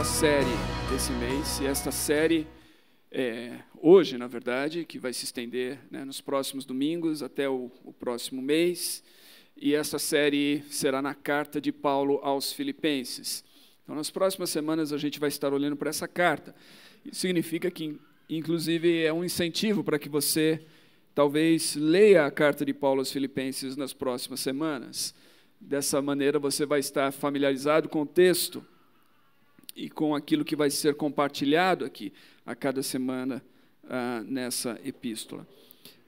nova série desse mês, e esta série, é, hoje, na verdade, que vai se estender né, nos próximos domingos até o, o próximo mês, e essa série será na carta de Paulo aos Filipenses. Então, nas próximas semanas, a gente vai estar olhando para essa carta. Isso significa que, inclusive, é um incentivo para que você talvez leia a carta de Paulo aos Filipenses nas próximas semanas. Dessa maneira, você vai estar familiarizado com o texto e com aquilo que vai ser compartilhado aqui a cada semana ah, nessa epístola.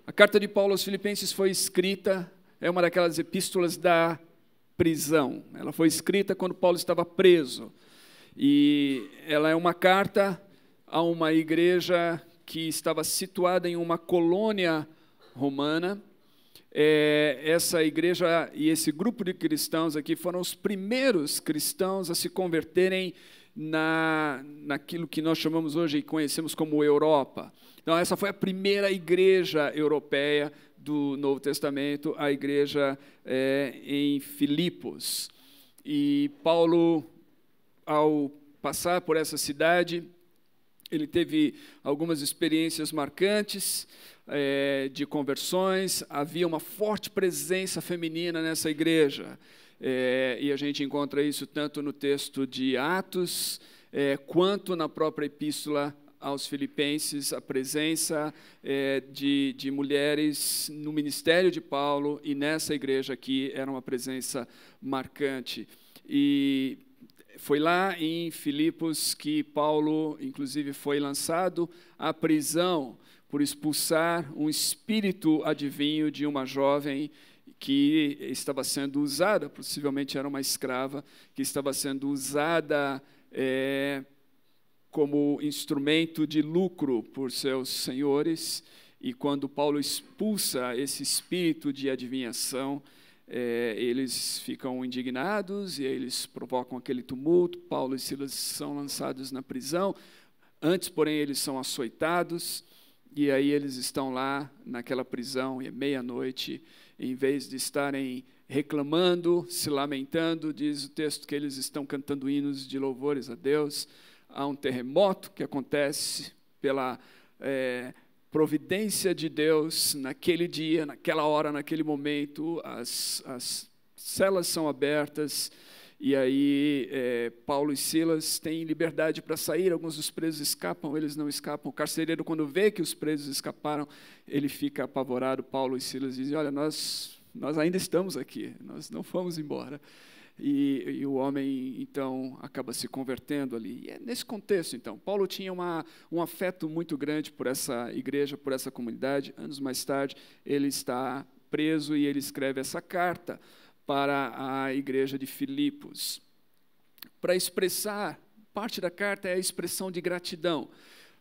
A carta de Paulo aos Filipenses foi escrita, é uma daquelas epístolas da prisão. Ela foi escrita quando Paulo estava preso. E ela é uma carta a uma igreja que estava situada em uma colônia romana é, essa igreja e esse grupo de cristãos aqui foram os primeiros cristãos a se converterem na, naquilo que nós chamamos hoje e conhecemos como Europa. Então, essa foi a primeira igreja europeia do Novo Testamento, a igreja é, em Filipos. E Paulo, ao passar por essa cidade, ele teve algumas experiências marcantes é, de conversões, havia uma forte presença feminina nessa igreja. É, e a gente encontra isso tanto no texto de Atos, é, quanto na própria epístola aos Filipenses, a presença é, de, de mulheres no ministério de Paulo e nessa igreja aqui era uma presença marcante. E foi lá em Filipos que Paulo, inclusive, foi lançado à prisão por expulsar um espírito adivinho de uma jovem que estava sendo usada, possivelmente era uma escrava, que estava sendo usada é, como instrumento de lucro por seus senhores. E quando Paulo expulsa esse espírito de adivinhação, é, eles ficam indignados e eles provocam aquele tumulto. Paulo e Silas são lançados na prisão. Antes, porém, eles são açoitados. E aí eles estão lá naquela prisão e é meia-noite, em vez de estarem reclamando, se lamentando, diz o texto que eles estão cantando hinos de louvores a Deus. Há um terremoto que acontece pela é, providência de Deus naquele dia, naquela hora, naquele momento. As, as celas são abertas e aí, é, Paulo e Silas têm liberdade para sair, alguns dos presos escapam, eles não escapam. O carcereiro, quando vê que os presos escaparam, ele fica apavorado. Paulo e Silas dizem: Olha, nós, nós ainda estamos aqui, nós não fomos embora. E, e, o homem, então, acaba se convertendo ali. E é nesse contexto, então, Paulo tinha uma, um afeto muito grande por essa igreja, por essa comunidade. Anos mais tarde, ele está preso e ele escreve essa carta para a igreja de Filipos. Para expressar, parte da carta é a expressão de gratidão.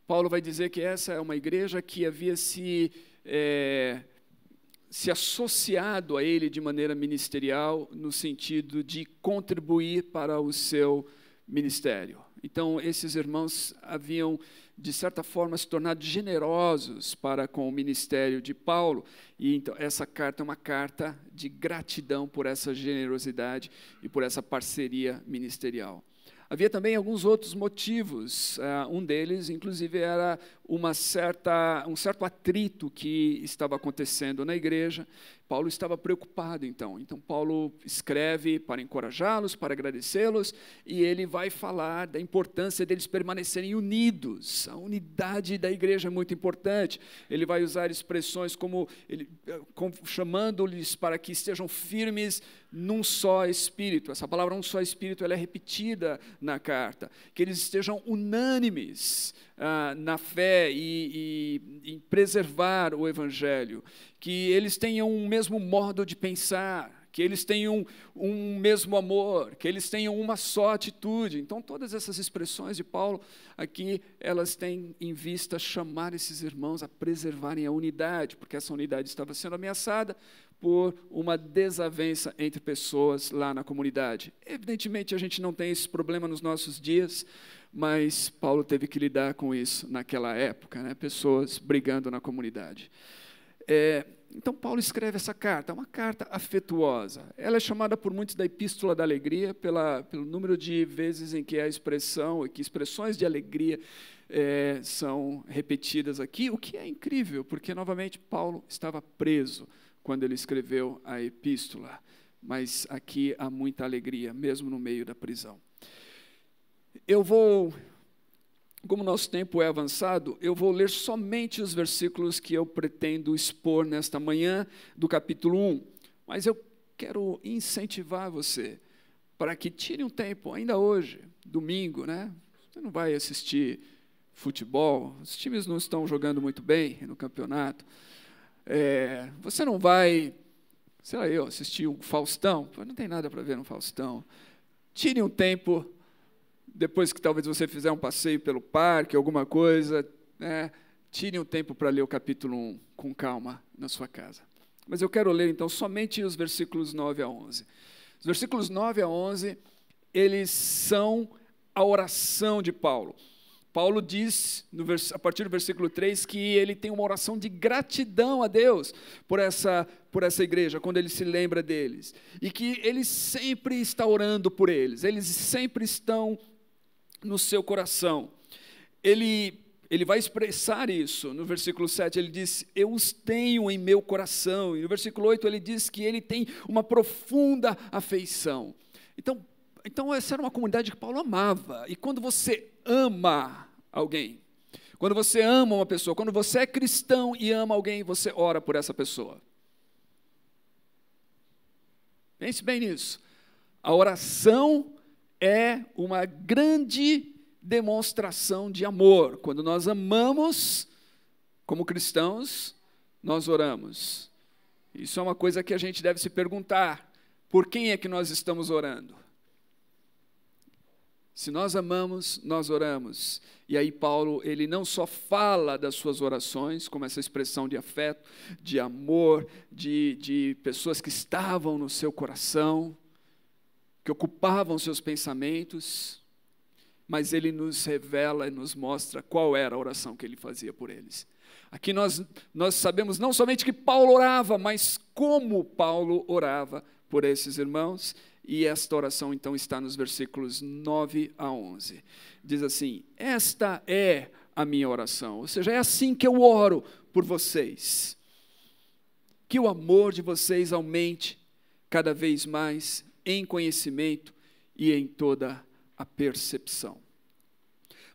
Paulo vai dizer que essa é uma igreja que havia se, é, se associado a ele de maneira ministerial, no sentido de contribuir para o seu ministério. Então, esses irmãos haviam de certa forma, se tornado generosos para com o ministério de Paulo. E então, essa carta é uma carta de gratidão por essa generosidade e por essa parceria ministerial. Havia também alguns outros motivos. Uh, um deles, inclusive, era uma certa, um certo atrito que estava acontecendo na igreja. Paulo estava preocupado, então. Então, Paulo escreve para encorajá-los, para agradecê-los, e ele vai falar da importância deles permanecerem unidos. A unidade da igreja é muito importante. Ele vai usar expressões como, como chamando-lhes para que estejam firmes num só espírito. Essa palavra um só espírito ela é repetida na carta. Que eles estejam unânimes ah, na fé e, e em preservar o evangelho. Que eles tenham um mesmo modo de pensar que eles tenham um mesmo amor, que eles tenham uma só atitude. Então, todas essas expressões de Paulo aqui, elas têm em vista chamar esses irmãos a preservarem a unidade, porque essa unidade estava sendo ameaçada por uma desavença entre pessoas lá na comunidade. Evidentemente, a gente não tem esse problema nos nossos dias, mas Paulo teve que lidar com isso naquela época, né? pessoas brigando na comunidade. É, então, Paulo escreve essa carta, uma carta afetuosa. Ela é chamada por muitos da Epístola da Alegria, pela, pelo número de vezes em que a expressão, que expressões de alegria é, são repetidas aqui, o que é incrível, porque, novamente, Paulo estava preso quando ele escreveu a Epístola. Mas aqui há muita alegria, mesmo no meio da prisão. Eu vou como nosso tempo é avançado, eu vou ler somente os versículos que eu pretendo expor nesta manhã do capítulo 1. Mas eu quero incentivar você para que tire um tempo, ainda hoje, domingo, né? Você não vai assistir futebol, os times não estão jogando muito bem no campeonato. É, você não vai, sei lá, eu assistir o Faustão, não tem nada para ver no Faustão. Tire um tempo depois que talvez você fizer um passeio pelo parque, alguma coisa, né, tire um tempo para ler o capítulo 1 com calma na sua casa. Mas eu quero ler então somente os versículos 9 a 11. Os versículos 9 a 11, eles são a oração de Paulo. Paulo diz, a partir do versículo 3, que ele tem uma oração de gratidão a Deus por essa, por essa igreja, quando ele se lembra deles. E que ele sempre está orando por eles, eles sempre estão no seu coração. Ele, ele vai expressar isso. No versículo 7 ele diz: Eu os tenho em meu coração. E no versículo 8 ele diz que ele tem uma profunda afeição. Então, então essa era uma comunidade que Paulo amava. E quando você ama alguém, quando você ama uma pessoa, quando você é cristão e ama alguém, você ora por essa pessoa. Pense bem nisso. A oração é uma grande demonstração de amor. Quando nós amamos, como cristãos, nós oramos. Isso é uma coisa que a gente deve se perguntar: por quem é que nós estamos orando? Se nós amamos, nós oramos. E aí Paulo, ele não só fala das suas orações, como essa expressão de afeto, de amor, de, de pessoas que estavam no seu coração, que ocupavam seus pensamentos, mas ele nos revela e nos mostra qual era a oração que ele fazia por eles. Aqui nós, nós sabemos não somente que Paulo orava, mas como Paulo orava por esses irmãos, e esta oração então está nos versículos 9 a 11. Diz assim: Esta é a minha oração, ou seja, é assim que eu oro por vocês. Que o amor de vocês aumente cada vez mais em conhecimento e em toda a percepção.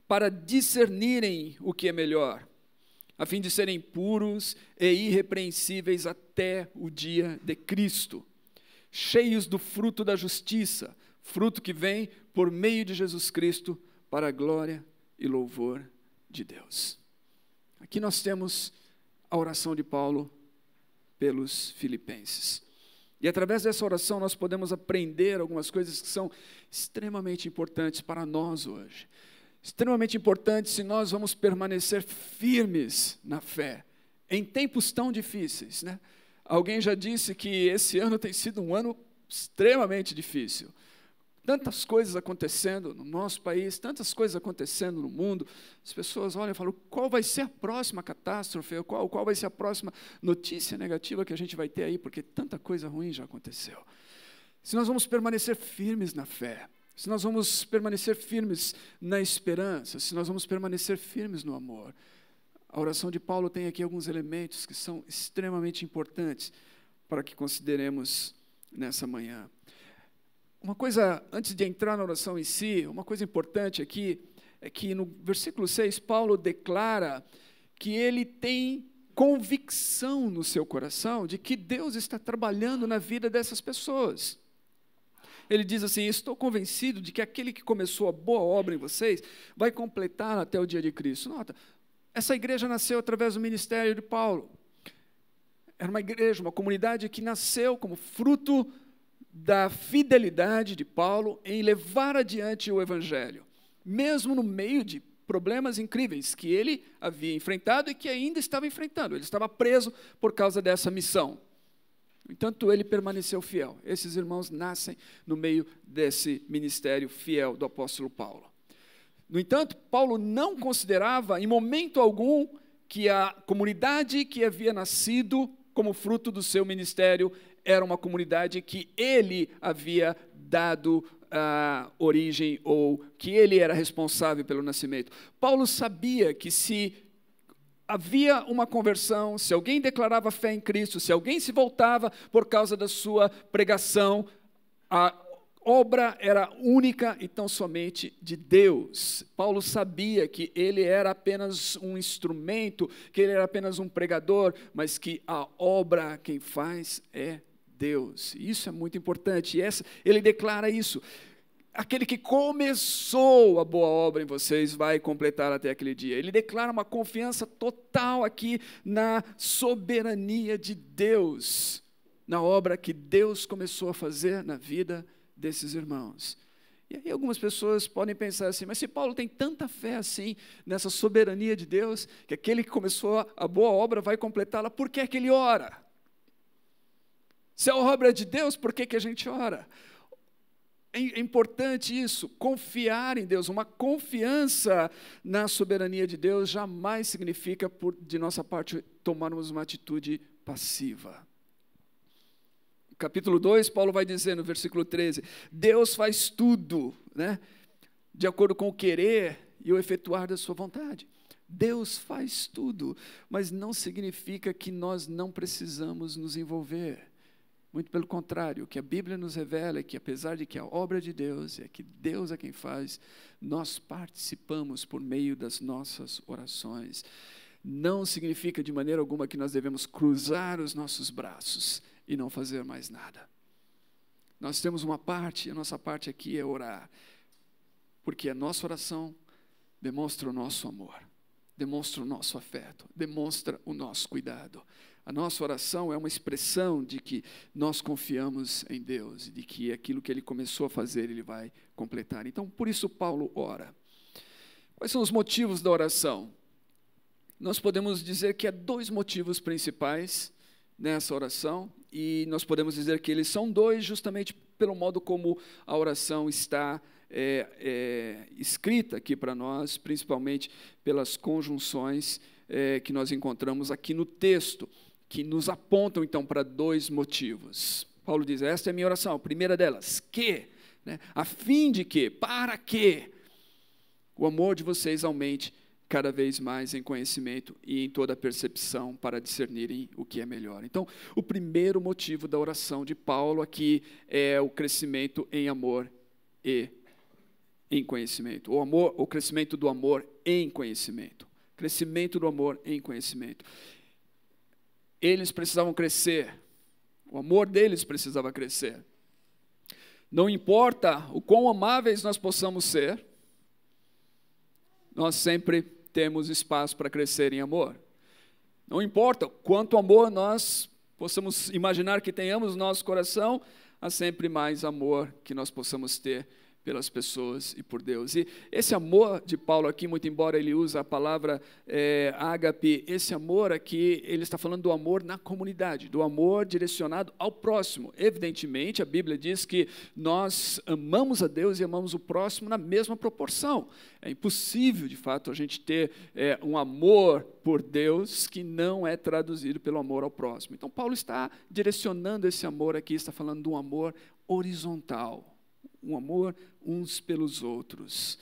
Para discernirem o que é melhor, a fim de serem puros e irrepreensíveis até o dia de Cristo, cheios do fruto da justiça, fruto que vem por meio de Jesus Cristo para a glória e louvor de Deus. Aqui nós temos a oração de Paulo pelos filipenses. E através dessa oração nós podemos aprender algumas coisas que são extremamente importantes para nós hoje. Extremamente importantes se nós vamos permanecer firmes na fé, em tempos tão difíceis. Né? Alguém já disse que esse ano tem sido um ano extremamente difícil tantas coisas acontecendo no nosso país, tantas coisas acontecendo no mundo. As pessoas olham e falam: qual vai ser a próxima catástrofe? Qual, qual vai ser a próxima notícia negativa que a gente vai ter aí? Porque tanta coisa ruim já aconteceu. Se nós vamos permanecer firmes na fé, se nós vamos permanecer firmes na esperança, se nós vamos permanecer firmes no amor. A oração de Paulo tem aqui alguns elementos que são extremamente importantes para que consideremos nessa manhã. Uma coisa, antes de entrar na oração em si, uma coisa importante aqui é que no versículo 6, Paulo declara que ele tem convicção no seu coração de que Deus está trabalhando na vida dessas pessoas. Ele diz assim: Estou convencido de que aquele que começou a boa obra em vocês vai completar até o dia de Cristo. Nota, essa igreja nasceu através do ministério de Paulo. Era uma igreja, uma comunidade que nasceu como fruto da fidelidade de Paulo em levar adiante o Evangelho, mesmo no meio de problemas incríveis que ele havia enfrentado e que ainda estava enfrentando. Ele estava preso por causa dessa missão. No entanto, ele permaneceu fiel. Esses irmãos nascem no meio desse ministério fiel do apóstolo Paulo. No entanto, Paulo não considerava, em momento algum, que a comunidade que havia nascido como fruto do seu ministério era uma comunidade que ele havia dado a origem ou que ele era responsável pelo nascimento. Paulo sabia que se havia uma conversão, se alguém declarava fé em Cristo, se alguém se voltava por causa da sua pregação, a obra era única e tão somente de Deus. Paulo sabia que ele era apenas um instrumento, que ele era apenas um pregador, mas que a obra quem faz é Deus. Isso é muito importante. E essa, ele declara isso. Aquele que começou a boa obra em vocês vai completar até aquele dia. Ele declara uma confiança total aqui na soberania de Deus, na obra que Deus começou a fazer na vida desses irmãos. E aí algumas pessoas podem pensar assim, mas se Paulo tem tanta fé assim nessa soberania de Deus, que aquele que começou a boa obra vai completá-la, por que é que ele ora? Se a obra é de Deus, por que, que a gente ora? É importante isso, confiar em Deus. Uma confiança na soberania de Deus jamais significa, por, de nossa parte, tomarmos uma atitude passiva. Capítulo 2, Paulo vai dizer no versículo 13: Deus faz tudo, né, de acordo com o querer e o efetuar da sua vontade. Deus faz tudo, mas não significa que nós não precisamos nos envolver. Muito pelo contrário, o que a Bíblia nos revela é que, apesar de que a obra de Deus é que Deus é quem faz, nós participamos por meio das nossas orações. Não significa de maneira alguma que nós devemos cruzar os nossos braços e não fazer mais nada. Nós temos uma parte, a nossa parte aqui é orar, porque a nossa oração demonstra o nosso amor, demonstra o nosso afeto, demonstra o nosso cuidado. A nossa oração é uma expressão de que nós confiamos em Deus, de que aquilo que ele começou a fazer, ele vai completar. Então, por isso, Paulo ora. Quais são os motivos da oração? Nós podemos dizer que há dois motivos principais nessa oração, e nós podemos dizer que eles são dois, justamente pelo modo como a oração está é, é, escrita aqui para nós, principalmente pelas conjunções é, que nós encontramos aqui no texto que nos apontam então para dois motivos. Paulo diz: esta é a minha oração, a primeira delas, que, né, a fim de que, para que o amor de vocês aumente cada vez mais em conhecimento e em toda percepção para discernirem o que é melhor. Então, o primeiro motivo da oração de Paulo aqui é o crescimento em amor e em conhecimento. O amor, o crescimento do amor em conhecimento. Crescimento do amor em conhecimento eles precisavam crescer, o amor deles precisava crescer. Não importa o quão amáveis nós possamos ser, nós sempre temos espaço para crescer em amor. Não importa quanto amor nós possamos imaginar que tenhamos no nosso coração, há sempre mais amor que nós possamos ter pelas pessoas e por Deus. E esse amor de Paulo aqui, muito embora ele use a palavra é, ágape, esse amor aqui, ele está falando do amor na comunidade, do amor direcionado ao próximo. Evidentemente, a Bíblia diz que nós amamos a Deus e amamos o próximo na mesma proporção. É impossível, de fato, a gente ter é, um amor por Deus que não é traduzido pelo amor ao próximo. Então, Paulo está direcionando esse amor aqui, está falando de um amor horizontal um amor uns pelos outros.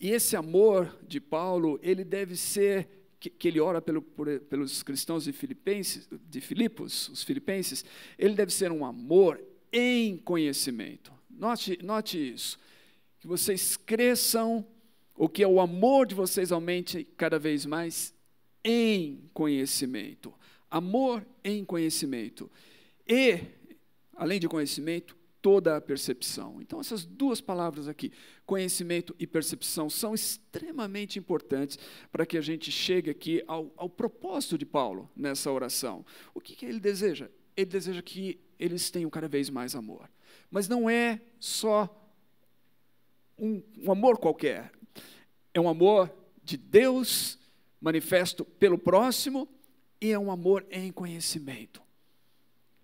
E esse amor de Paulo, ele deve ser que, ele ora pelo, por, pelos cristãos de Filipenses, de Filipos, os filipenses, ele deve ser um amor em conhecimento. Note, note isso, que vocês cresçam, ou que o amor de vocês aumente cada vez mais em conhecimento. Amor em conhecimento. E, além de conhecimento, toda a percepção. Então, essas duas palavras aqui, conhecimento e percepção, são extremamente importantes para que a gente chegue aqui ao, ao propósito de Paulo nessa oração. O que, que ele deseja? Ele deseja que eles tenham cada vez mais amor. Mas não é só um, um amor qualquer. É um amor de Deus manifesto pelo próximo e é um amor em conhecimento.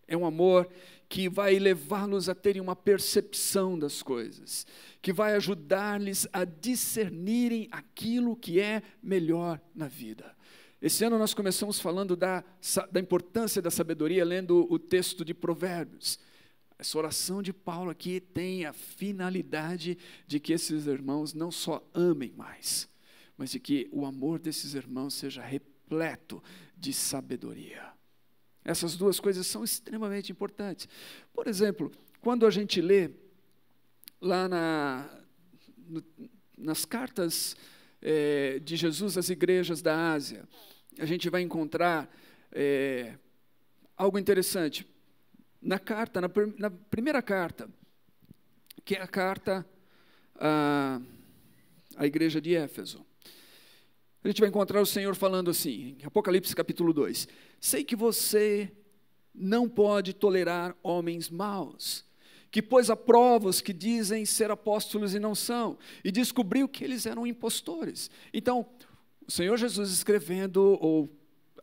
É um amor que vai levá-los a terem uma percepção das coisas, que vai ajudar-lhes a discernirem aquilo que é melhor na vida. Esse ano nós começamos falando da, da importância da sabedoria, lendo o texto de Provérbios. Essa oração de Paulo aqui tem a finalidade de que esses irmãos não só amem mais, mas de que o amor desses irmãos seja repleto de sabedoria. Essas duas coisas são extremamente importantes. Por exemplo, quando a gente lê lá na, no, nas cartas é, de Jesus às igrejas da Ásia, a gente vai encontrar é, algo interessante. Na carta, na, na, primeira carta, que é a carta à, à igreja de Éfeso, a gente vai encontrar o Senhor falando assim, em Apocalipse capítulo 2: Sei que você não pode tolerar homens maus, que pôs a prova os que dizem ser apóstolos e não são, e descobriu que eles eram impostores. Então, o Senhor Jesus escrevendo, ou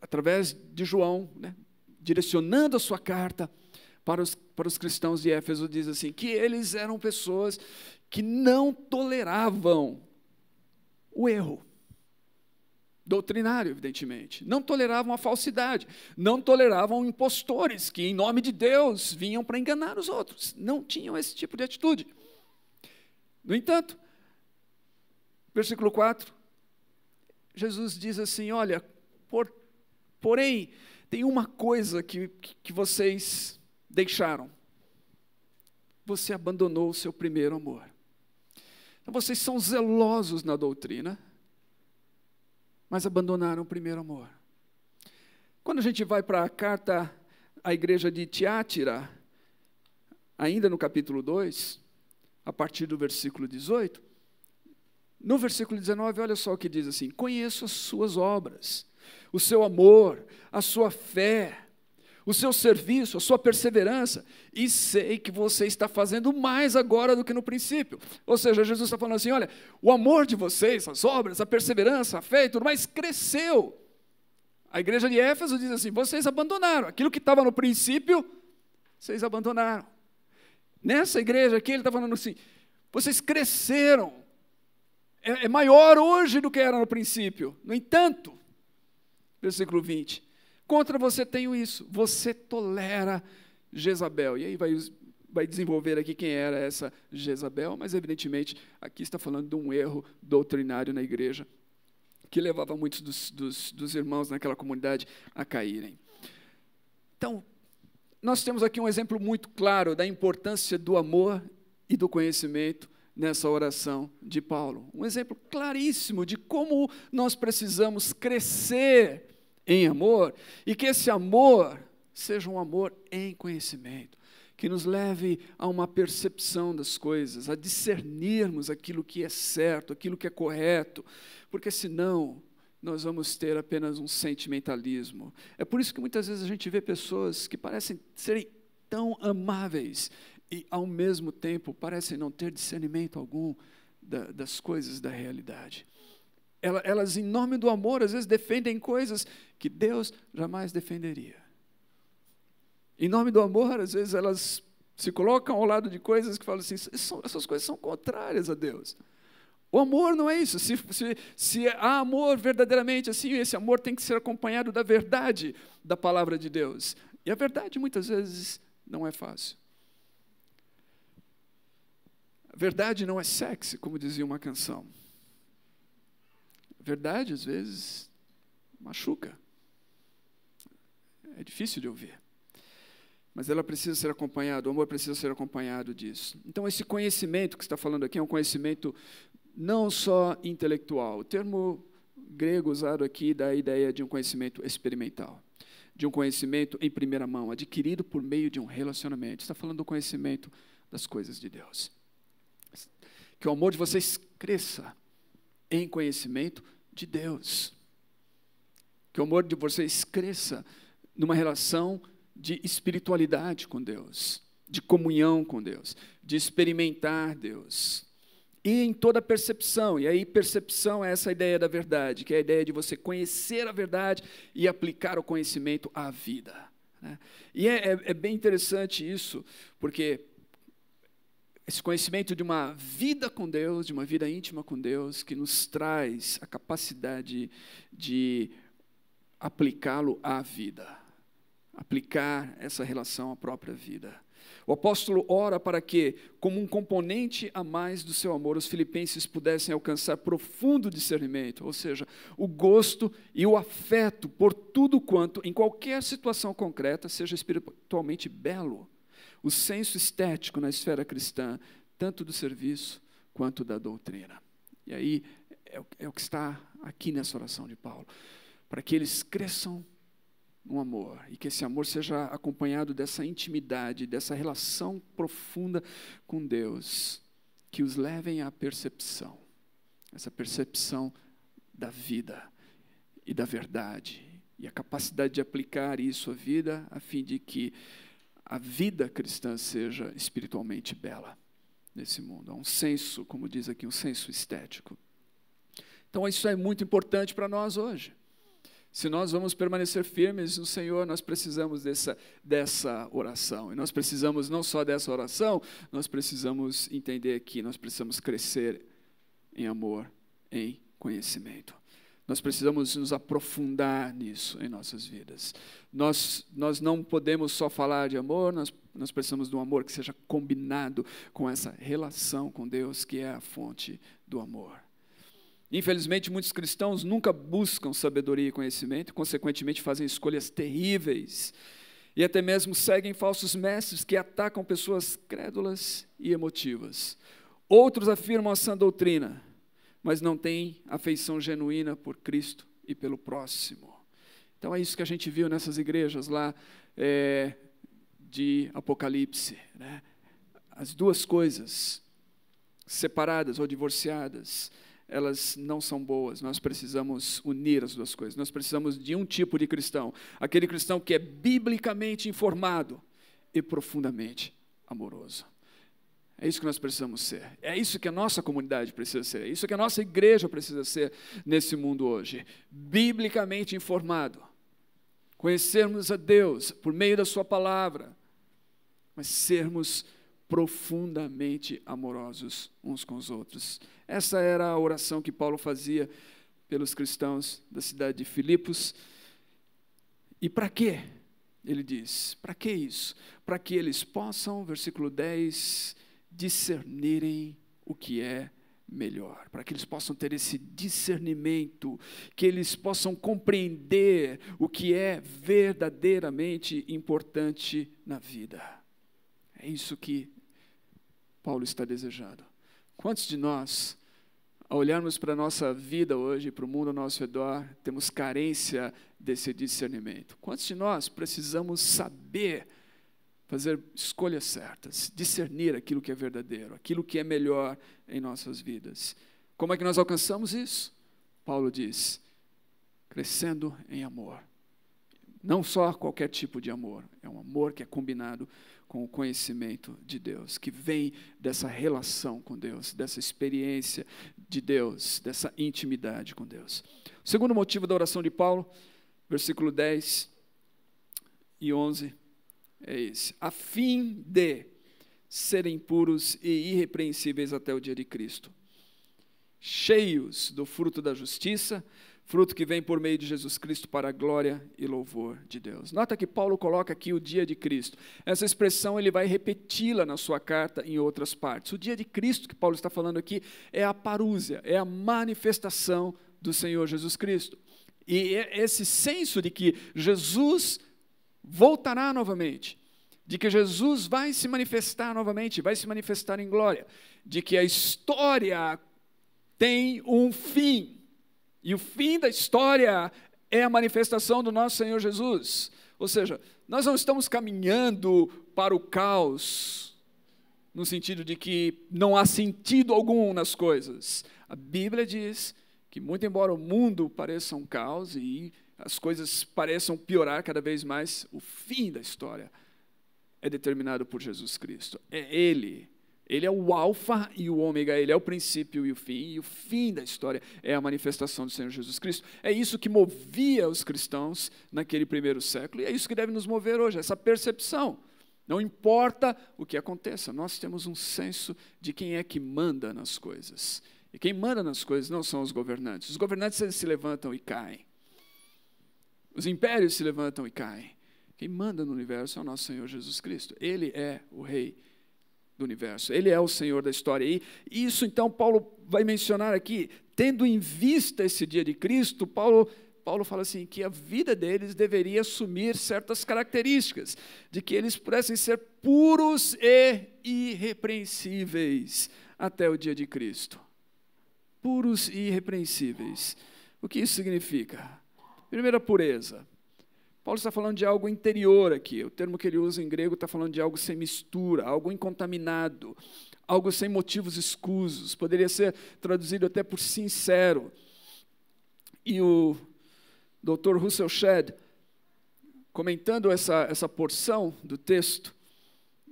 através de João, né, direcionando a sua carta para os, para os cristãos de Éfeso, diz assim: que eles eram pessoas que não toleravam o erro. Doutrinário, evidentemente. Não toleravam a falsidade. Não toleravam impostores que, em nome de Deus, vinham para enganar os outros. Não tinham esse tipo de atitude. No entanto, versículo 4, Jesus diz assim: Olha, por, porém, tem uma coisa que, que vocês deixaram. Você abandonou o seu primeiro amor. Então, vocês são zelosos na doutrina, mas abandonaram o primeiro amor. Quando a gente vai para a carta à igreja de Tiátira, ainda no capítulo 2, a partir do versículo 18, no versículo 19, olha só o que diz assim: Conheço as suas obras, o seu amor, a sua fé, o seu serviço, a sua perseverança, e sei que você está fazendo mais agora do que no princípio. Ou seja, Jesus está falando assim: olha, o amor de vocês, as obras, a perseverança, a fé e tudo mais cresceu. A igreja de Éfeso diz assim: vocês abandonaram aquilo que estava no princípio, vocês abandonaram. Nessa igreja aqui, ele está falando assim: vocês cresceram é, é maior hoje do que era no princípio. No entanto, versículo 20: contra você tenho isso, você tolera Jezabel. E aí vai, vai desenvolver aqui quem era essa Jezabel, mas evidentemente aqui está falando de um erro doutrinário na igreja que levava muitos dos, dos, dos irmãos naquela comunidade a caírem. Então, nós temos aqui um exemplo muito claro da importância do amor e do conhecimento nessa oração de Paulo. Um exemplo claríssimo de como nós precisamos crescer em amor e que esse amor seja um amor em conhecimento, que nos leve a uma percepção das coisas, a discernirmos aquilo que é certo, aquilo que é correto, porque senão nós vamos ter apenas um sentimentalismo. É por isso que muitas vezes a gente vê pessoas que parecem serem tão amáveis e, ao mesmo tempo, parecem não ter discernimento algum da, das coisas da realidade. Elas, em nome do amor, às vezes defendem coisas que Deus jamais defenderia. Em nome do amor, às vezes elas se colocam ao lado de coisas que falam assim: essas coisas são contrárias a Deus. O amor não é isso. Se, se, se há amor verdadeiramente assim, esse amor tem que ser acompanhado da verdade da palavra de Deus. E a verdade muitas vezes não é fácil. Verdade não é sexy, como dizia uma canção. Verdade, às vezes, machuca. É difícil de ouvir. Mas ela precisa ser acompanhada, o amor precisa ser acompanhado disso. Então, esse conhecimento que está falando aqui é um conhecimento não só intelectual. O termo grego usado aqui dá a ideia de um conhecimento experimental, de um conhecimento em primeira mão, adquirido por meio de um relacionamento. Está falando do conhecimento das coisas de Deus que o amor de vocês cresça em conhecimento de Deus. Que o amor de vocês cresça numa relação de espiritualidade com Deus, de comunhão com Deus, de experimentar Deus. E em toda percepção, e aí percepção é essa ideia da verdade, que é a ideia de você conhecer a verdade e aplicar o conhecimento à vida. Né? E é, é, é bem interessante isso, porque esse conhecimento de uma vida com Deus, de uma vida íntima com Deus, que nos traz a capacidade de aplicá-lo à vida, aplicar essa relação à própria vida. O apóstolo ora para que, como um componente a mais do seu amor, os filipenses pudessem alcançar profundo discernimento, ou seja, o gosto e o afeto por tudo quanto, em qualquer situação concreta, seja espiritualmente belo. O senso estético na esfera cristã, tanto do serviço quanto da doutrina. E aí é, é o que está aqui nessa oração de Paulo. Para que eles cresçam no amor e que esse amor seja acompanhado dessa intimidade, dessa relação profunda com Deus, que os levem à percepção, essa percepção da vida e da verdade e a capacidade de aplicar isso à vida a fim de que a vida cristã seja espiritualmente bela nesse mundo. Há um senso, como diz aqui, um senso estético. Então, isso é muito importante para nós hoje. Se nós vamos permanecer firmes no Senhor, nós precisamos dessa, dessa oração. E nós precisamos não só dessa oração, nós precisamos entender que nós precisamos crescer em amor, em conhecimento. Nós precisamos nos aprofundar nisso em nossas vidas. Nós, nós não podemos só falar de amor, nós, nós precisamos de um amor que seja combinado com essa relação com Deus, que é a fonte do amor. Infelizmente, muitos cristãos nunca buscam sabedoria e conhecimento, consequentemente, fazem escolhas terríveis e até mesmo seguem falsos mestres que atacam pessoas crédulas e emotivas. Outros afirmam a sã doutrina, mas não têm afeição genuína por Cristo e pelo próximo. Então é isso que a gente viu nessas igrejas lá é, de Apocalipse. Né? As duas coisas, separadas ou divorciadas, elas não são boas. Nós precisamos unir as duas coisas. Nós precisamos de um tipo de cristão, aquele cristão que é biblicamente informado e profundamente amoroso. É isso que nós precisamos ser. É isso que a nossa comunidade precisa ser. É isso que a nossa igreja precisa ser nesse mundo hoje. Biblicamente informado. Conhecermos a Deus por meio da Sua palavra, mas sermos profundamente amorosos uns com os outros. Essa era a oração que Paulo fazia pelos cristãos da cidade de Filipos. E para quê? Ele diz: para que isso? Para que eles possam, versículo 10, discernirem o que é melhor, para que eles possam ter esse discernimento, que eles possam compreender o que é verdadeiramente importante na vida. É isso que Paulo está desejando. Quantos de nós, ao olharmos para a nossa vida hoje, para o mundo ao nosso redor, temos carência desse discernimento? Quantos de nós precisamos saber fazer escolhas certas, discernir aquilo que é verdadeiro, aquilo que é melhor em nossas vidas? Como é que nós alcançamos isso? Paulo diz: crescendo em amor. Não só qualquer tipo de amor, é um amor que é combinado com o conhecimento de Deus, que vem dessa relação com Deus, dessa experiência de Deus, dessa intimidade com Deus. O segundo motivo da oração de Paulo, versículo 10 e 11, é esse: a fim de serem puros e irrepreensíveis até o dia de Cristo, cheios do fruto da justiça, fruto que vem por meio de Jesus Cristo para a glória e louvor de Deus. Nota que Paulo coloca aqui o dia de Cristo. Essa expressão ele vai repeti-la na sua carta em outras partes. O dia de Cristo que Paulo está falando aqui é a parúzia, é a manifestação do Senhor Jesus Cristo. E é esse senso de que Jesus voltará novamente, de que Jesus vai se manifestar novamente, vai se manifestar em glória, de que a história tem um fim, e o fim da história é a manifestação do nosso Senhor Jesus. Ou seja, nós não estamos caminhando para o caos, no sentido de que não há sentido algum nas coisas. A Bíblia diz que, muito embora o mundo pareça um caos e as coisas pareçam piorar cada vez mais, o fim da história é determinado por Jesus Cristo. É Ele ele é o alfa e o ômega, ele é o princípio e o fim, e o fim da história é a manifestação do Senhor Jesus Cristo. É isso que movia os cristãos naquele primeiro século, e é isso que deve nos mover hoje, essa percepção. Não importa o que aconteça, nós temos um senso de quem é que manda nas coisas. E quem manda nas coisas não são os governantes. Os governantes eles se levantam e caem. Os impérios se levantam e caem. Quem manda no universo é o nosso Senhor Jesus Cristo. Ele é o Rei do universo. Ele é o Senhor da história. E isso, então, Paulo vai mencionar aqui, tendo em vista esse dia de Cristo, Paulo Paulo fala assim que a vida deles deveria assumir certas características, de que eles pudessem ser puros e irrepreensíveis até o dia de Cristo. Puros e irrepreensíveis. O que isso significa? Primeira pureza. Paulo está falando de algo interior aqui. O termo que ele usa em grego está falando de algo sem mistura, algo incontaminado, algo sem motivos escusos. Poderia ser traduzido até por sincero. E o Dr. Russell Shedd, comentando essa, essa porção do texto,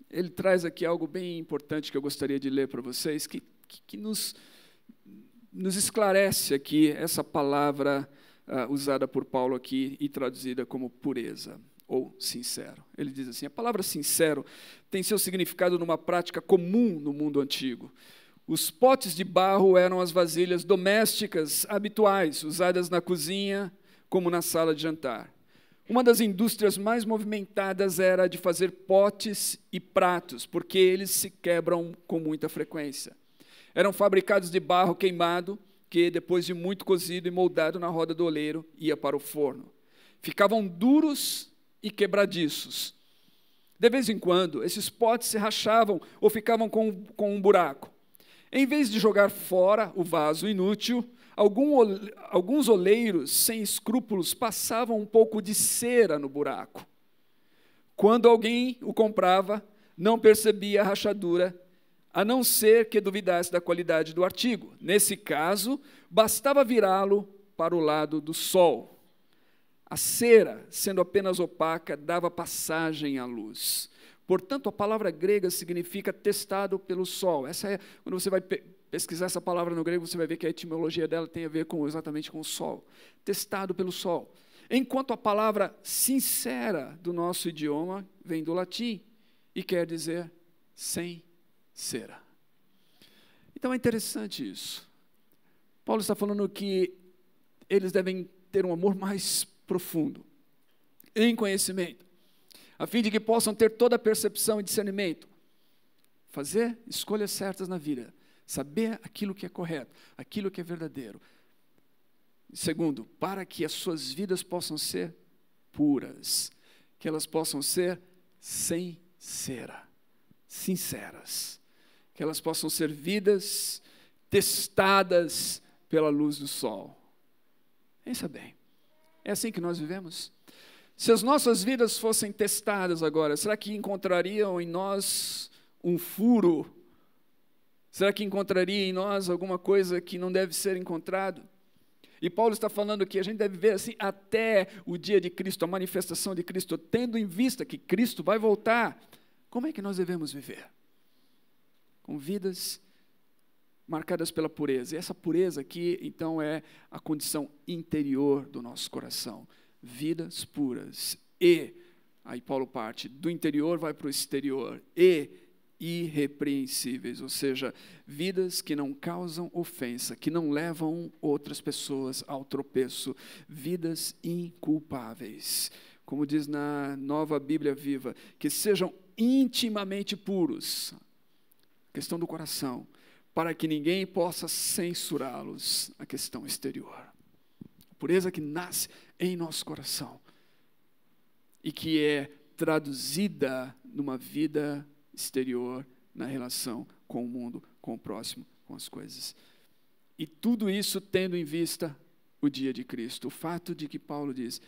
ele traz aqui algo bem importante que eu gostaria de ler para vocês, que, que, que nos, nos esclarece aqui essa palavra uh, usada por Paulo aqui e traduzida como pureza ou sincero. Ele diz assim: a palavra sincero tem seu significado numa prática comum no mundo antigo. Os potes de barro eram as vasilhas domésticas habituais, usadas na cozinha, como na sala de jantar. Uma das indústrias mais movimentadas era a de fazer potes e pratos, porque eles se quebram com muita frequência. Eram fabricados de barro queimado, que depois de muito cozido e moldado na roda do oleiro, ia para o forno. Ficavam duros e quebradiços. De vez em quando, esses potes se rachavam ou ficavam com, com um buraco. Em vez de jogar fora o vaso inútil, Algum, alguns oleiros sem escrúpulos passavam um pouco de cera no buraco. Quando alguém o comprava, não percebia a rachadura, a não ser que duvidasse da qualidade do artigo. Nesse caso, bastava virá-lo para o lado do sol. A cera, sendo apenas opaca, dava passagem à luz. Portanto, a palavra grega significa testado pelo sol. Essa é quando você vai pesquisar essa palavra no grego, você vai ver que a etimologia dela tem a ver com exatamente com o sol, testado pelo sol. Enquanto a palavra sincera do nosso idioma vem do latim e quer dizer sem cera. Então é interessante isso. Paulo está falando que eles devem ter um amor mais profundo, em conhecimento, a fim de que possam ter toda a percepção e discernimento, fazer escolhas certas na vida, saber aquilo que é correto, aquilo que é verdadeiro. Segundo, para que as suas vidas possam ser puras, que elas possam ser sem cera, sinceras, que elas possam ser vidas testadas pela luz do sol. Pensa bem, é assim que nós vivemos? Se as nossas vidas fossem testadas agora, será que encontrariam em nós um furo Será que encontraria em nós alguma coisa que não deve ser encontrado? E Paulo está falando que a gente deve ver assim até o dia de Cristo, a manifestação de Cristo, tendo em vista que Cristo vai voltar. Como é que nós devemos viver? Com vidas marcadas pela pureza. E essa pureza aqui, então, é a condição interior do nosso coração. Vidas puras. E, aí Paulo parte, do interior vai para o exterior. E irrepreensíveis, ou seja, vidas que não causam ofensa, que não levam outras pessoas ao tropeço, vidas inculpáveis. Como diz na nova Bíblia Viva, que sejam intimamente puros, questão do coração, para que ninguém possa censurá-los, a questão exterior. A pureza que nasce em nosso coração e que é traduzida numa vida exterior, na relação com o mundo, com o próximo, com as coisas. E tudo isso tendo em vista o dia de Cristo, o fato de que Paulo diz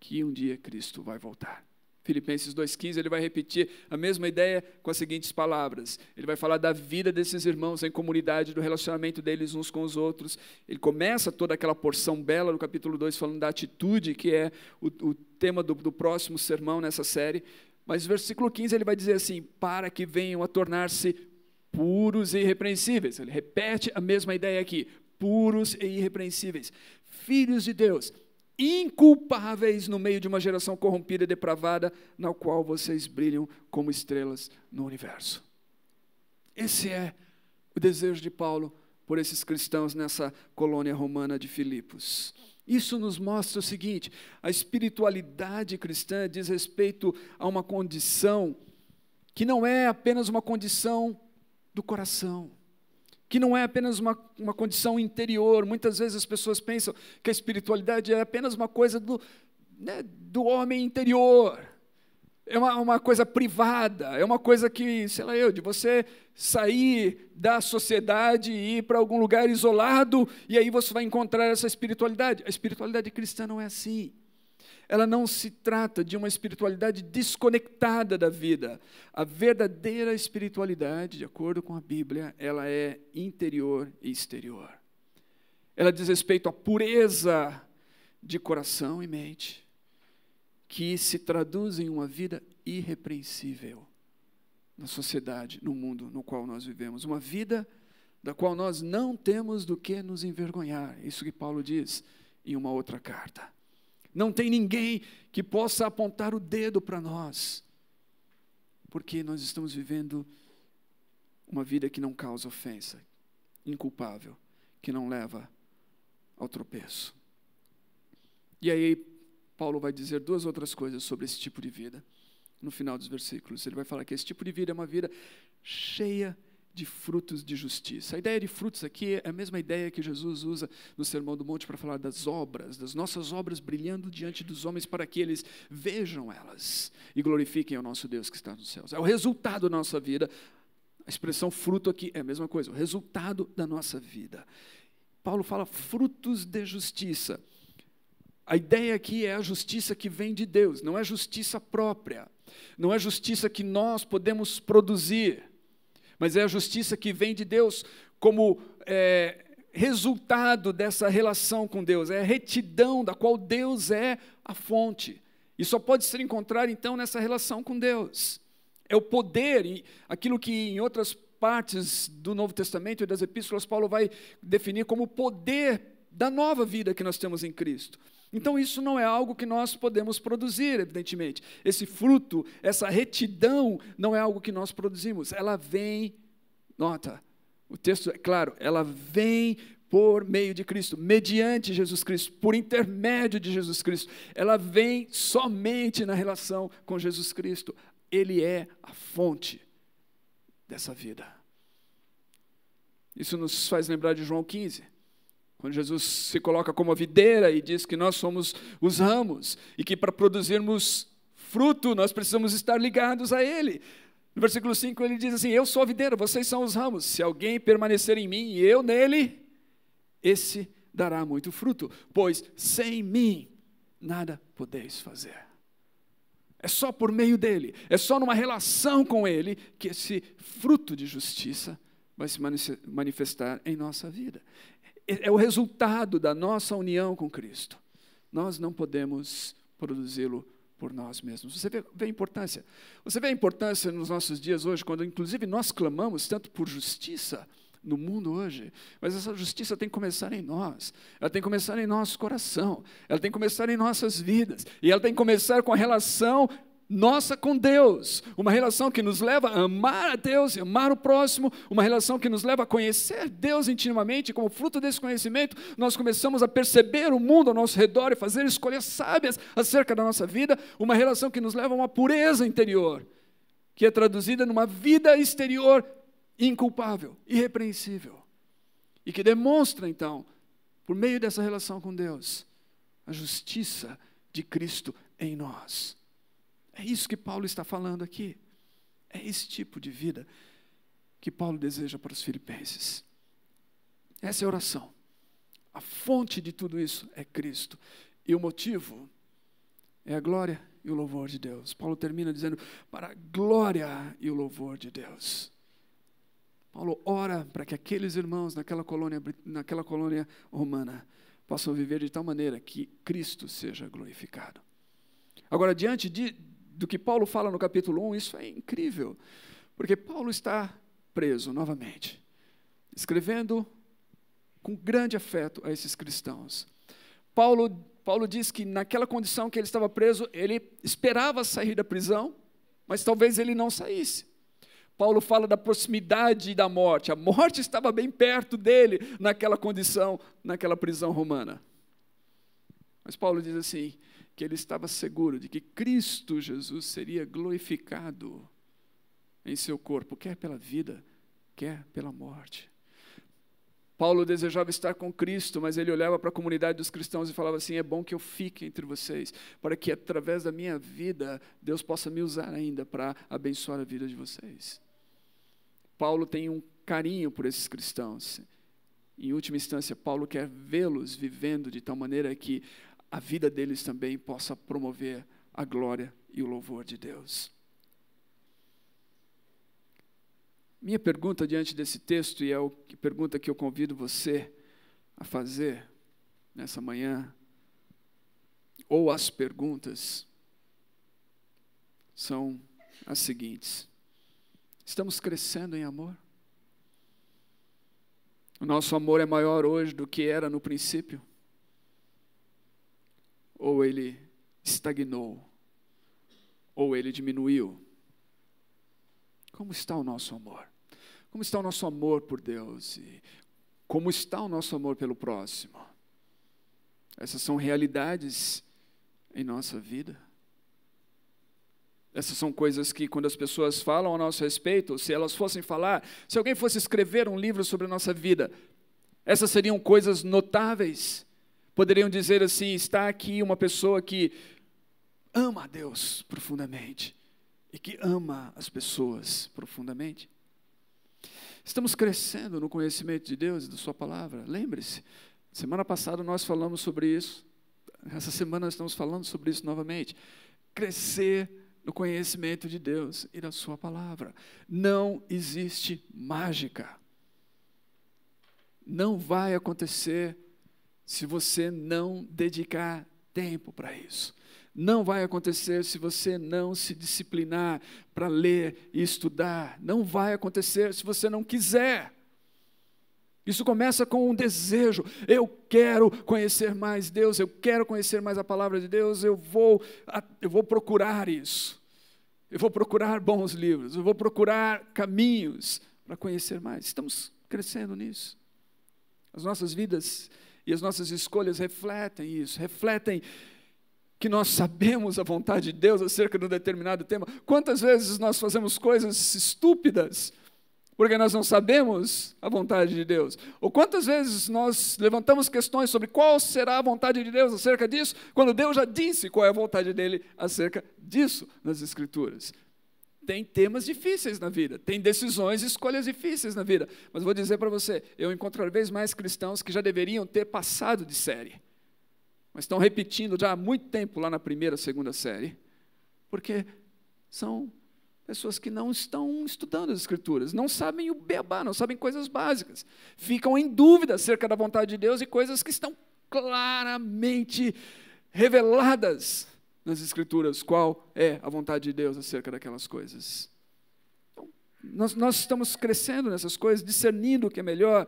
que um dia Cristo vai voltar. Filipenses 2,15, ele vai repetir a mesma ideia com as seguintes palavras. Ele vai falar da vida desses irmãos em comunidade, do relacionamento deles uns com os outros. Ele começa toda aquela porção bela no capítulo 2, falando da atitude, que é o, o tema do, do próximo sermão nessa série. Mas no versículo 15 ele vai dizer assim: para que venham a tornar-se puros e irrepreensíveis. Ele repete a mesma ideia aqui: puros e irrepreensíveis, filhos de Deus, inculpáveis no meio de uma geração corrompida e depravada, na qual vocês brilham como estrelas no universo. Esse é o desejo de Paulo por esses cristãos nessa colônia romana de Filipos. Isso nos mostra o seguinte: a espiritualidade cristã diz respeito a uma condição que não é apenas uma condição do coração, que não é apenas uma, uma condição interior. Muitas vezes as pessoas pensam que a espiritualidade é apenas uma coisa do, né, do homem interior é uma, uma coisa privada, é uma coisa que, sei lá eu, de você sair da sociedade e ir para algum lugar isolado e aí você vai encontrar essa espiritualidade. A espiritualidade cristã não é assim. Ela não se trata de uma espiritualidade desconectada da vida. A verdadeira espiritualidade, de acordo com a Bíblia, ela é interior e exterior. Ela diz respeito à pureza de coração e mente que se traduz em uma vida irrepreensível na sociedade, no mundo no qual nós vivemos. Uma vida da qual nós não temos do que nos envergonhar. Isso que Paulo diz em uma outra carta. Não tem ninguém que possa apontar o dedo para nós, porque nós estamos vivendo uma vida que não causa ofensa, inculpável, que não leva ao tropeço. E aí, Paulo vai dizer duas outras coisas sobre esse tipo de vida. No final dos versículos, ele vai falar que esse tipo de vida é uma vida cheia de frutos de justiça. A ideia de frutos aqui é a mesma ideia que Jesus usa no Sermão do Monte para falar das obras, das nossas obras brilhando diante dos homens para que eles vejam elas e glorifiquem o nosso Deus que está nos céus. É o resultado da nossa vida. A expressão fruto aqui é a mesma coisa, o resultado da nossa vida. Paulo fala frutos de justiça. A ideia aqui é a justiça que vem de Deus, não é justiça própria, não é justiça que nós podemos produzir, mas é a justiça que vem de Deus como é, resultado dessa relação com Deus, é a retidão da qual Deus é a fonte. E só pode ser encontrado então nessa relação com Deus. É o poder, e aquilo que em outras partes do Novo Testamento e das epístolas Paulo vai definir como o poder da nova vida que nós temos em Cristo. Então, isso não é algo que nós podemos produzir, evidentemente. Esse fruto, essa retidão, não é algo que nós produzimos. Ela vem, nota, o texto é claro, ela vem por meio de Cristo, mediante Jesus Cristo, por intermédio de Jesus Cristo. Ela vem somente na relação com Jesus Cristo. Ele é a fonte dessa vida. Isso nos faz lembrar de João 15 quando Jesus se coloca como a videira e diz que nós somos os ramos e que para produzirmos fruto nós precisamos estar ligados a Ele. No versículo 5 ele diz assim: Eu sou a videira, vocês são os ramos. Se alguém permanecer em mim e eu nele, esse dará muito fruto, pois sem mim nada podeis fazer. É só por meio dele, é só numa relação com ele que esse fruto de justiça vai se manifestar em nossa vida é o resultado da nossa união com Cristo. Nós não podemos produzi-lo por nós mesmos. Você vê, vê, a importância. Você vê a importância nos nossos dias hoje, quando inclusive nós clamamos tanto por justiça no mundo hoje, mas essa justiça tem que começar em nós, ela tem que começar em nosso coração, ela tem que começar em nossas vidas, e ela tem que começar com a relação nossa com Deus, uma relação que nos leva a amar a Deus e amar o próximo, uma relação que nos leva a conhecer Deus intimamente, como fruto desse conhecimento, nós começamos a perceber o mundo ao nosso redor e fazer escolhas sábias acerca da nossa vida, uma relação que nos leva a uma pureza interior, que é traduzida numa vida exterior inculpável, irrepreensível, e que demonstra então, por meio dessa relação com Deus, a justiça de Cristo em nós. É isso que Paulo está falando aqui. É esse tipo de vida que Paulo deseja para os filipenses. Essa é a oração. A fonte de tudo isso é Cristo. E o motivo é a glória e o louvor de Deus. Paulo termina dizendo: para a glória e o louvor de Deus. Paulo ora para que aqueles irmãos naquela colônia, naquela colônia romana possam viver de tal maneira que Cristo seja glorificado. Agora, diante de, do que Paulo fala no capítulo 1, isso é incrível, porque Paulo está preso novamente, escrevendo com grande afeto a esses cristãos. Paulo, Paulo diz que naquela condição que ele estava preso, ele esperava sair da prisão, mas talvez ele não saísse. Paulo fala da proximidade da morte, a morte estava bem perto dele naquela condição, naquela prisão romana. Mas Paulo diz assim: que ele estava seguro de que Cristo Jesus seria glorificado em seu corpo, quer pela vida, quer pela morte. Paulo desejava estar com Cristo, mas ele olhava para a comunidade dos cristãos e falava assim: é bom que eu fique entre vocês, para que através da minha vida Deus possa me usar ainda para abençoar a vida de vocês. Paulo tem um carinho por esses cristãos. Em última instância, Paulo quer vê-los vivendo de tal maneira que a vida deles também possa promover a glória e o louvor de Deus. Minha pergunta diante desse texto, e é a pergunta que eu convido você a fazer nessa manhã, ou as perguntas, são as seguintes: Estamos crescendo em amor? O nosso amor é maior hoje do que era no princípio? Ou ele estagnou? Ou ele diminuiu? Como está o nosso amor? Como está o nosso amor por Deus? E como está o nosso amor pelo próximo? Essas são realidades em nossa vida. Essas são coisas que, quando as pessoas falam a nosso respeito, se elas fossem falar, se alguém fosse escrever um livro sobre a nossa vida, essas seriam coisas notáveis. Poderiam dizer assim: está aqui uma pessoa que ama a Deus profundamente e que ama as pessoas profundamente. Estamos crescendo no conhecimento de Deus e da Sua palavra. Lembre-se, semana passada nós falamos sobre isso. Essa semana nós estamos falando sobre isso novamente. Crescer no conhecimento de Deus e da Sua palavra. Não existe mágica. Não vai acontecer se você não dedicar tempo para isso. Não vai acontecer se você não se disciplinar para ler e estudar. Não vai acontecer se você não quiser. Isso começa com um desejo. Eu quero conhecer mais Deus, eu quero conhecer mais a palavra de Deus, eu vou, eu vou procurar isso. Eu vou procurar bons livros, eu vou procurar caminhos para conhecer mais. Estamos crescendo nisso. As nossas vidas e as nossas escolhas refletem isso, refletem que nós sabemos a vontade de Deus acerca de um determinado tema. Quantas vezes nós fazemos coisas estúpidas porque nós não sabemos a vontade de Deus? Ou quantas vezes nós levantamos questões sobre qual será a vontade de Deus acerca disso, quando Deus já disse qual é a vontade dele acerca disso nas Escrituras? Tem temas difíceis na vida, tem decisões e escolhas difíceis na vida. Mas vou dizer para você, eu encontro cada vez mais cristãos que já deveriam ter passado de série, mas estão repetindo já há muito tempo lá na primeira, segunda série, porque são pessoas que não estão estudando as Escrituras, não sabem o beabá, não sabem coisas básicas, ficam em dúvida acerca da vontade de Deus e coisas que estão claramente reveladas nas Escrituras qual é a vontade de Deus acerca daquelas coisas. Então, nós, nós estamos crescendo nessas coisas, discernindo o que é melhor,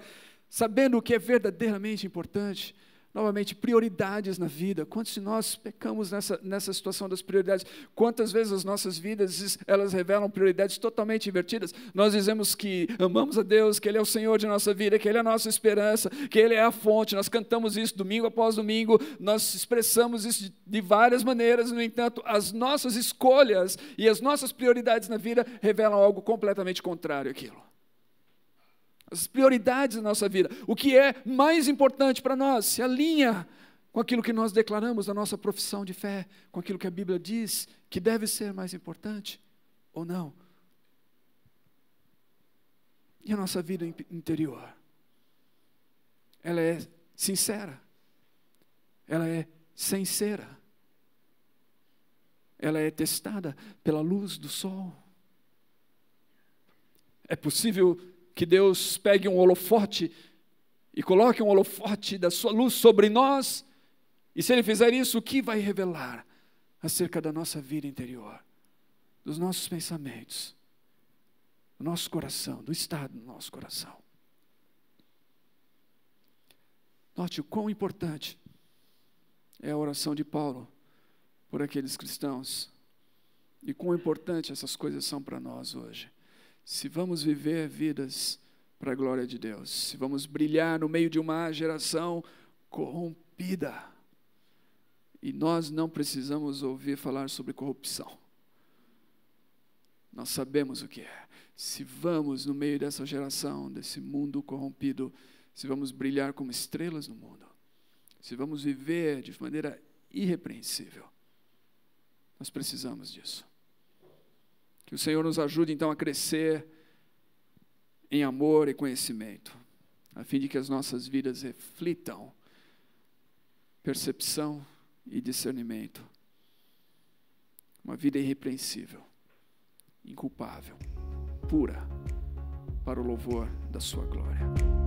sabendo o que é verdadeiramente importante novamente, prioridades na vida. Quantos de nós pecamos nessa, nessa situação das prioridades? Quantas vezes as nossas vidas, elas revelam prioridades totalmente invertidas? Nós dizemos que amamos a Deus, que Ele é o Senhor de nossa vida, que Ele é a nossa esperança, que Ele é a fonte. Nós cantamos isso domingo após domingo, nós expressamos isso de, várias maneiras, no entanto, as nossas escolhas e as nossas prioridades na vida revelam algo completamente contrário àquilo as prioridades da nossa vida, o que é mais importante para nós, se alinha com aquilo que nós declaramos na nossa profissão de fé, com aquilo que a Bíblia diz que deve ser mais importante ou não. E a nossa vida interior? Ela é sincera, ela é sincera, ela é testada pela luz do sol. É possível que Deus pegue um holofote e coloque um holofote da sua luz sobre nós. E se Ele fizer isso, o que vai revelar acerca da nossa vida interior, dos nossos pensamentos, do nosso coração, do estado do nosso coração? Note o quão importante é a oração de Paulo por aqueles cristãos e quão importante essas coisas são para nós hoje se vamos viver vidas para a glória de Deus, se vamos brilhar no meio de uma geração corrompida, E nós não precisamos ouvir falar sobre corrupção. Nós sabemos o que é. Se vamos no meio dessa geração, desse mundo corrompido, se vamos brilhar como estrelas no mundo, se vamos viver de maneira irrepreensível, nós precisamos disso. Que o Senhor nos ajude então a crescer em amor e conhecimento, a fim de que as nossas vidas reflitam percepção e discernimento. Uma vida irrepreensível, inculpável, pura, para o louvor da Sua glória.